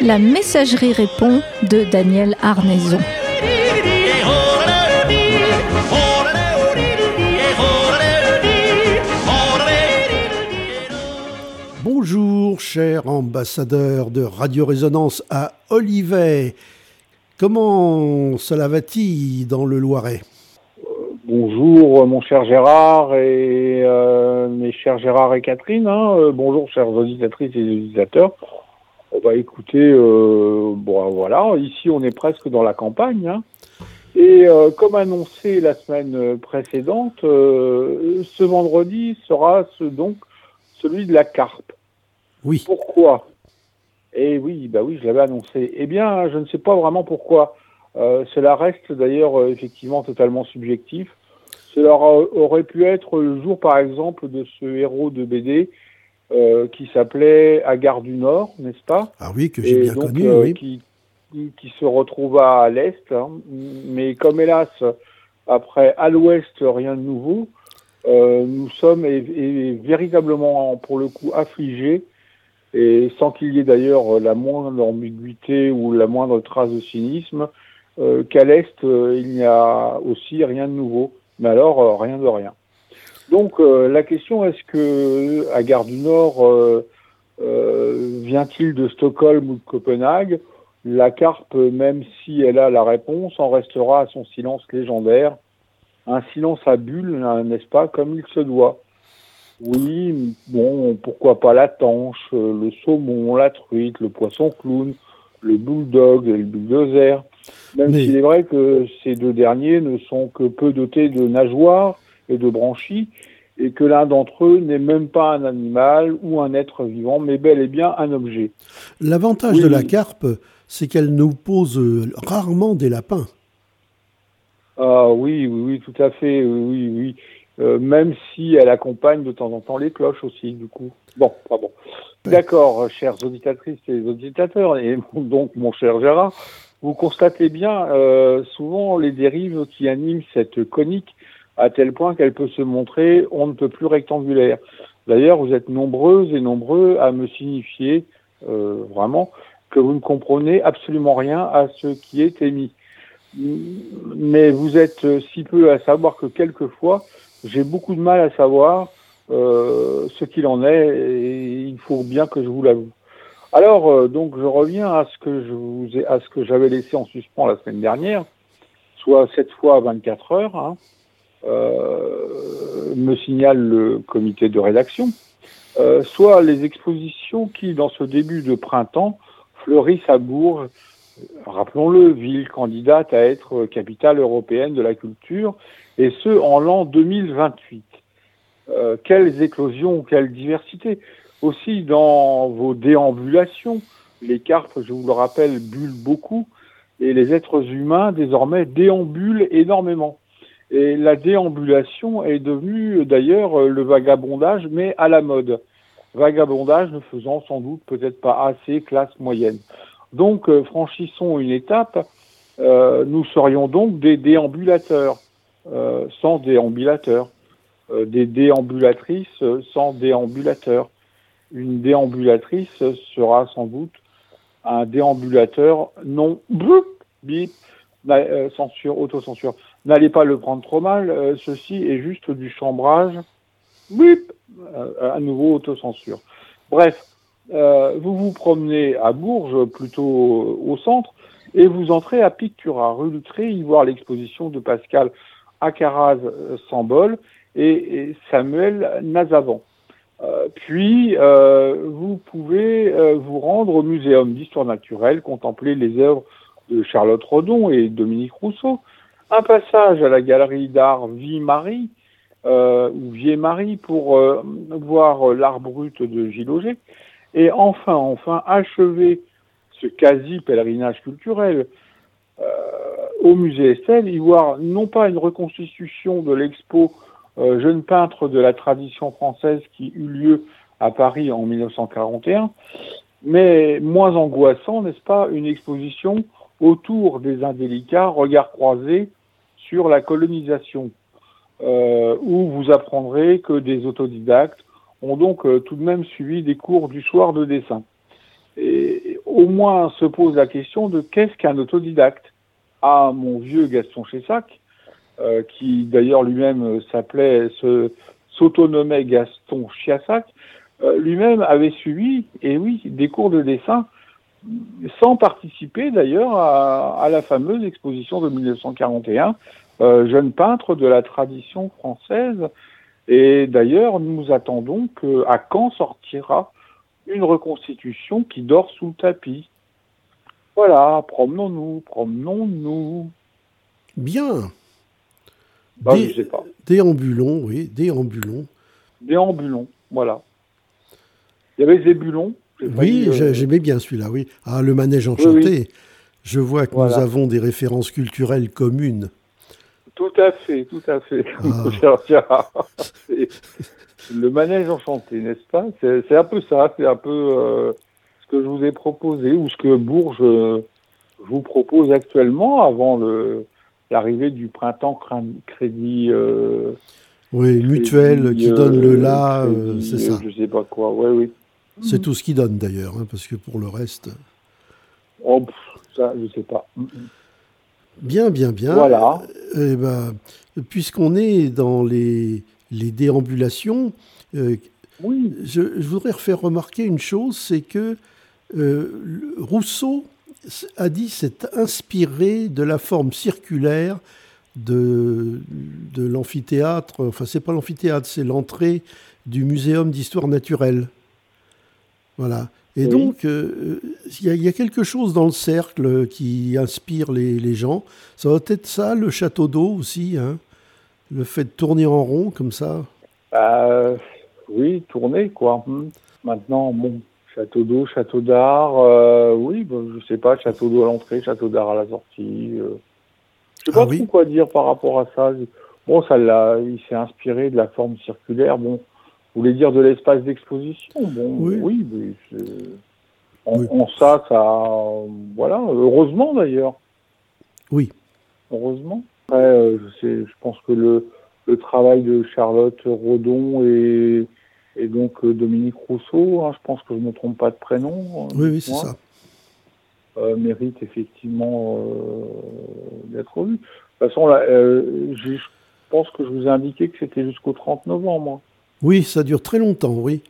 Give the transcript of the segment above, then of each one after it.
La messagerie répond de Daniel Arnaison. Bonjour, cher ambassadeur de Radio Résonance à Olivet. Comment cela va-t-il dans le Loiret? Bonjour, mon cher Gérard et euh, mes chers Gérard et Catherine. Hein. Euh, bonjour, chers auditatrices et auditeurs. Bah écoutez, euh, bon voilà, ici on est presque dans la campagne. Hein. Et euh, comme annoncé la semaine précédente, euh, ce vendredi sera donc celui de la carpe. Oui. Pourquoi? Eh oui, bah oui, je l'avais annoncé. Eh bien, je ne sais pas vraiment pourquoi. cela reste d'ailleurs effectivement totalement subjectif. Cela aurait pu être le jour, par exemple, de ce héros de BD euh, qui s'appelait À Gare du Nord, n'est-ce pas? Ah oui, que j'ai bien connu, euh, oui. Qui, qui, se retrouva à l'Est, hein. mais comme hélas, après à l'Ouest, rien de nouveau, euh, nous sommes et, véritablement, pour le coup, affligés, et sans qu'il y ait d'ailleurs la moindre ambiguïté ou la moindre trace de cynisme, euh, qu'à l'Est, il n'y a aussi rien de nouveau. Mais alors, rien de rien. Donc euh, la question est-ce que à Gare du Nord euh, euh, vient-il de Stockholm ou de Copenhague? La carpe, même si elle a la réponse, en restera à son silence légendaire, un silence à bulle, n'est-ce pas, comme il se doit. Oui, bon, pourquoi pas la tanche, le saumon, la truite, le poisson clown, le bulldog et le bulldozer. Même s'il est vrai que ces deux derniers ne sont que peu dotés de nageoires et de branchies, et que l'un d'entre eux n'est même pas un animal ou un être vivant, mais bel et bien un objet. L'avantage de la carpe, c'est qu'elle nous pose rarement des lapins. Ah oui, oui, oui, tout à fait, oui, oui. Euh, même si elle accompagne de temps en temps les cloches aussi, du coup. Bon, pas bon. D'accord, chères auditatrices et auditeurs, et donc mon cher Gérard, vous constatez bien euh, souvent les dérives qui animent cette conique à tel point qu'elle peut se montrer on ne peut plus rectangulaire. D'ailleurs, vous êtes nombreuses et nombreux à me signifier euh, vraiment que vous ne comprenez absolument rien à ce qui est émis. Mais vous êtes si peu à savoir que quelquefois, j'ai beaucoup de mal à savoir euh, ce qu'il en est et il faut bien que je vous l'avoue. Alors, euh, donc, je reviens à ce que je vous ai, à ce que j'avais laissé en suspens la semaine dernière, soit cette fois 24 heures. Hein, euh, me signale le comité de rédaction, euh, soit les expositions qui, dans ce début de printemps, fleurissent à Bourges, rappelons-le, ville candidate à être capitale européenne de la culture, et ce, en l'an 2028. Euh, quelles éclosions, quelle diversité. Aussi, dans vos déambulations, les cartes, je vous le rappelle, bullent beaucoup, et les êtres humains, désormais, déambulent énormément. Et la déambulation est devenue d'ailleurs le vagabondage, mais à la mode. Vagabondage ne faisant sans doute peut-être pas assez classe moyenne. Donc euh, franchissons une étape, euh, nous serions donc des déambulateurs, euh, sans déambulateurs, des déambulatrices sans déambulateurs. Une déambulatrice sera sans doute un déambulateur non bip, euh, censure, autocensure. N'allez pas le prendre trop mal, ceci est juste du chambrage. Bip À nouveau, autocensure. Bref, euh, vous vous promenez à Bourges, plutôt au centre, et vous entrez à Pictura, rue Lutré, y voir l'exposition de Pascal Acaraz Sambol et, Samuel Nazavant. Euh, puis, euh, vous pouvez euh, vous rendre au Muséum d'histoire naturelle, contempler les œuvres de Charlotte Rodon et Dominique Rousseau, un passage à la galerie d'art Vie-Marie, euh, ou Vie-Marie, pour euh, voir l'art brut de Gilles Auger, et enfin, enfin, achever ce quasi-pèlerinage culturel euh, au musée Estelle, y voir non pas une reconstitution de l'expo euh, Jeune peintre de la tradition française qui eut lieu à Paris en 1941, mais moins angoissant, n'est-ce pas, une exposition autour des indélicats, regard croisé sur la colonisation, euh, où vous apprendrez que des autodidactes ont donc euh, tout de même suivi des cours du soir de dessin. Et au moins se pose la question de qu'est-ce qu'un autodidacte? Ah, mon vieux Gaston Chessac, euh, qui d'ailleurs lui-même s'appelait, s'autonomait Gaston Chiassac, euh, lui-même avait suivi, et oui, des cours de dessin, sans participer d'ailleurs à, la fameuse exposition de 1941, euh, jeune peintre de la tradition française. Et d'ailleurs, nous attendons que à quand sortira une reconstitution qui dort sous le tapis. Voilà, promenons-nous, promenons-nous. Bien. Bah, je sais pas. Déambulons, oui, déambulons. Déambulons, voilà. Il y avait Zébulon. Oui, euh, j'aimais bien celui-là, oui. Ah, le manège enchanté. Je vois que nous avons des références culturelles communes. Tout à fait, tout à fait. Ah. le manège enchanté, n'est-ce pas? C'est un peu ça, c'est un peu euh, ce que je vous ai proposé, ou ce que Bourges euh, vous propose actuellement avant l'arrivée du printemps crédit. oui, mutuel qui donne le là, c'est ça. Je sais pas quoi, oui, oui. C'est tout ce qu'il donne d'ailleurs, hein, parce que pour le reste. Oh, ça, je ne sais pas. Bien, bien, bien. Voilà. Eh ben, Puisqu'on est dans les, les déambulations, euh, oui. je, voudrais faire remarquer une chose c'est que euh, Rousseau a dit s'être inspiré de la forme circulaire de, de l'amphithéâtre. Enfin, c'est pas l'amphithéâtre, c'est l'entrée du Muséum d'histoire naturelle. Voilà. Et donc, euh, il y, a quelque chose dans le cercle qui inspire les, gens. Ça va être ça, le château d'eau aussi, hein le fait de tourner en rond comme ça. Euh, oui, tourner, quoi. Hmm. Maintenant, bon, château d'eau, château d'art, euh, oui, je je sais pas, château d'eau à l'entrée, château d'art à la sortie. Euh. Je sais ah pas trop quoi dire par rapport à ça. Bon, ça l'a, il s'est inspiré de la forme circulaire. Bon, vous voulez dire de l'espace d'exposition? Bon, oui, oui on, ça, ça, voilà, heureusement d'ailleurs. Oui. Heureusement. Après, euh, je, je pense que le, le travail de Charlotte Rodon et, et donc euh, Dominique Rousseau, hein, je pense que je ne me trompe pas de prénom. Oui, oui, c'est ça. Euh, mérite effectivement d'être vu. De toute façon, là, je pense que je vous ai indiqué que c'était jusqu'au 30 novembre. Oui, ça dure très longtemps, oui.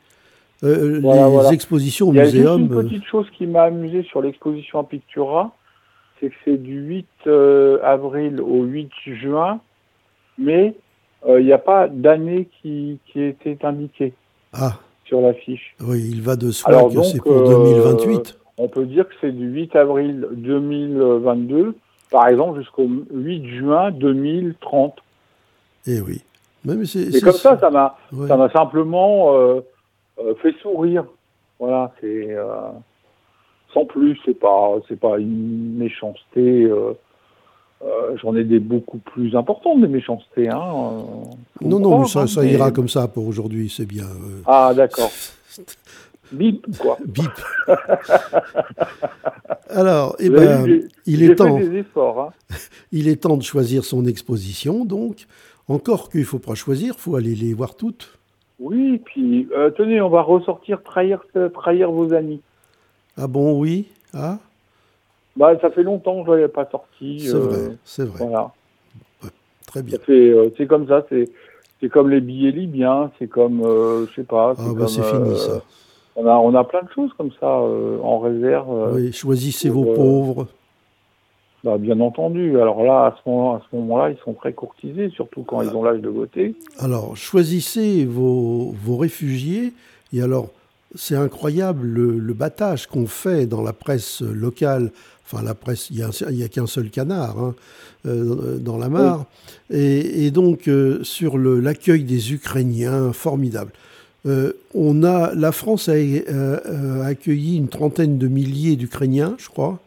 Euh, les expositions au muséum. Il y a une euh, petite chose qui m'a amusé sur l'exposition à Pictura, c'est que c'est du 8 euh, avril au 8 juin, mais il n'y a pas d'année qui, qui était indiquée ah. sur l'affiche. Oui, il va de soi que c'est pour 2028. on peut dire que c'est du 8 avril 2022, par exemple, jusqu'au 8 juin 2030. Eh oui. C'est comme ça, ça m'a, ça m'a simplement euh, euh, fait sourire. Voilà, c'est euh, sans plus, c'est pas, c'est pas une méchanceté. J'en ai des beaucoup plus importantes des méchancetés. Hein, non, non, mais ça, hein, ça ira comme ça pour aujourd'hui, c'est bien. Ah, d'accord. Bip, quoi. Bip. Alors, eh ben, il est temps. Efforts, hein. il est temps de choisir son exposition, donc. Encore qu'il ne faut pas choisir, il faut aller les voir toutes. Oui, puis euh, tenez, on va ressortir trahir, euh, trahir vos amis. Ah bon, oui Ah bah, Ça fait longtemps que je n'avais pas sorti. C'est vrai, euh, c'est vrai. Voilà. très bien. C'est comme ça, c'est comme les billets libyens, c'est comme, je sais pas. Ah bah c'est fini ça. On a, on a plein de choses comme ça en réserve. oui, choisissez vos pauvres. Bah, bien entendu. Alors là, à ce moment-là, ils sont très courtisés, surtout quand ils ont l'âge de voter. Alors, choisissez vos, réfugiés. Et alors, c'est incroyable le, battage qu'on fait dans la presse locale. Enfin, la presse, il n'y a, qu'un seul canard hein, euh, dans la mare. Et, donc, euh, sur l'accueil des Ukrainiens, formidable. Euh, on a, la France a accueilli une trentaine de milliers d'Ukrainiens, je crois.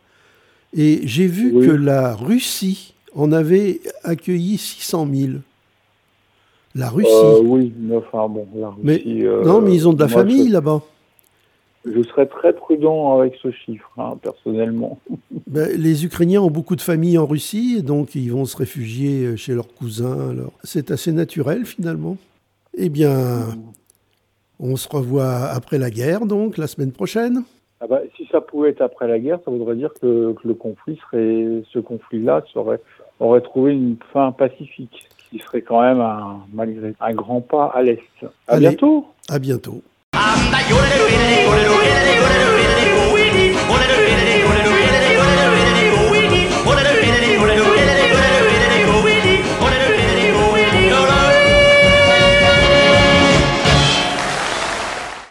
Et j'ai vu que la Russie en avait accueilli 600 000. La Russie. Euh, oui, enfin bon, la Russie, mais, non, mais ils ont de la famille là-bas. je serais très prudent avec ce chiffre, hein, personnellement. Ben, les Ukrainiens ont beaucoup de familles en Russie, donc ils vont se réfugier chez leurs cousins. Alors, c'est assez naturel finalement. Eh bien, on se revoit après la guerre, donc la semaine prochaine. Ah bah, ça pouvait être après la guerre, ça voudrait dire que, le conflit serait, ce conflit-là serait, aurait trouvé une fin pacifique, qui serait quand même un, malgré un grand pas à l'est. À bientôt. À bientôt.